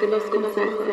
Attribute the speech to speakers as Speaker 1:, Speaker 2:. Speaker 1: de los consejos.